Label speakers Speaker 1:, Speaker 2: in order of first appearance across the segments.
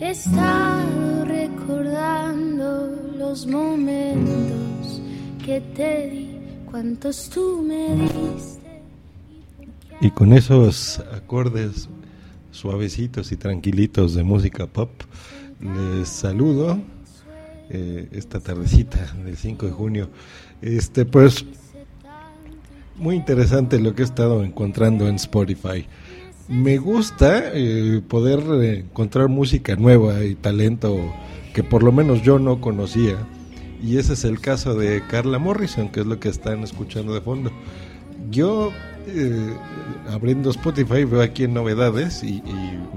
Speaker 1: Estado recordando los momentos que te di, cuantos tú me diste.
Speaker 2: Y con esos acordes suavecitos y tranquilitos de música pop, les saludo eh, esta tardecita del 5 de junio. Este, pues, muy interesante lo que he estado encontrando en Spotify. Me gusta eh, poder encontrar música nueva y talento que por lo menos yo no conocía. Y ese es el caso de Carla Morrison, que es lo que están escuchando de fondo. Yo, eh, abriendo Spotify, veo aquí en novedades y,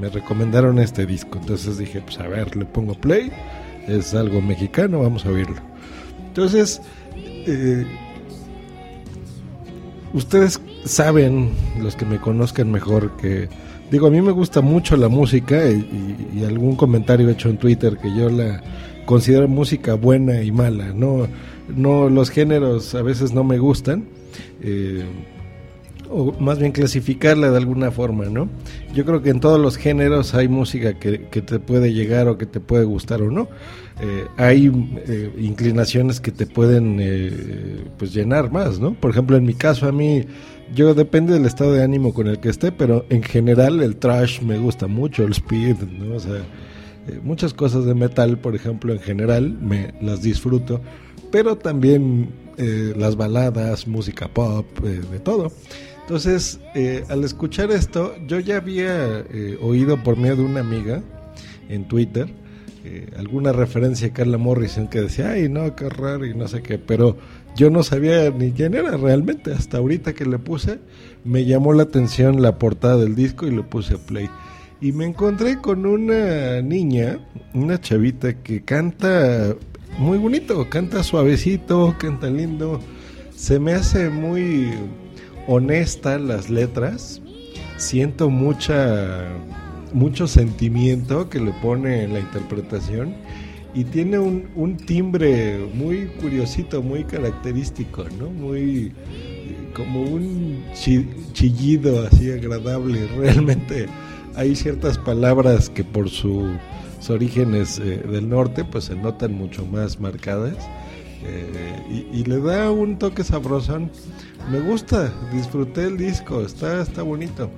Speaker 2: me recomendaron este disco. Entonces dije, pues a ver, le pongo play. Es algo mexicano, vamos a oírlo. Entonces, eh, ustedes saben, los que me conozcan mejor, que digo, a mí me gusta mucho la música y, y, algún comentario hecho en Twitter que yo la considero música buena y mala. No, no los géneros a veces no me gustan. Eh, o más bien clasificarla de alguna forma, ¿no? Yo creo que en todos los géneros hay música que, te puede llegar o que te puede gustar o no. Eh, hay eh, inclinaciones que te pueden eh, pues llenar más, ¿no? Por ejemplo, en mi caso a mí, yo depende del estado de ánimo con el que esté, pero en general el trash me gusta mucho, el speed, ¿no? O sea, eh, muchas cosas de metal, por ejemplo, en general me las disfruto, pero también las baladas, música pop, de todo. Entonces, eh, al escuchar esto, yo ya había eh, oído por medio de una amiga en Twitter eh, alguna referencia a Carla Morrison que decía, ay, no, qué raro y no sé qué, pero yo no sabía ni quién era realmente. Hasta ahorita que le puse, me llamó la atención la portada del disco y le puse play. Y me encontré con una niña, una chavita que canta muy bonito, canta suavecito, canta lindo. Se me hace muy honesta las letras. Siento mucha mucho sentimiento que le pone en la interpretación y tiene un, un timbre muy curiosito, muy característico, ¿no? Muy como un chillido así agradable. Realmente hay ciertas palabras que por su, sus orígenes eh, del norte pues se notan mucho más marcadas eh, y, y, le da un toque sabrosón. Me gusta, disfruté el disco, está, está bonito.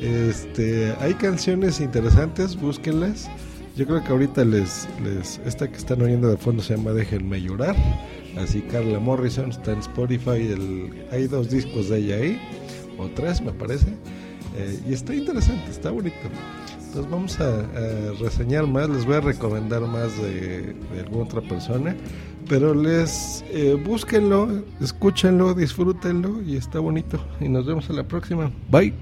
Speaker 2: Este, hay canciones interesantes, búsquenlas. Yo creo que ahorita les, les, esta que están oyendo de fondo se llama Déjenme llorar. Así Carla Morrison está en Spotify. El, hay dos discos de ella ahí, o tres me parece. Eh, y está interesante, está bonito. Entonces vamos a, a, reseñar más, les voy a recomendar más de, alguna otra persona. Pero les eh, búsquenlo, escúchenlo, disfrútenlo y está bonito. Y nos vemos en la próxima. Bye.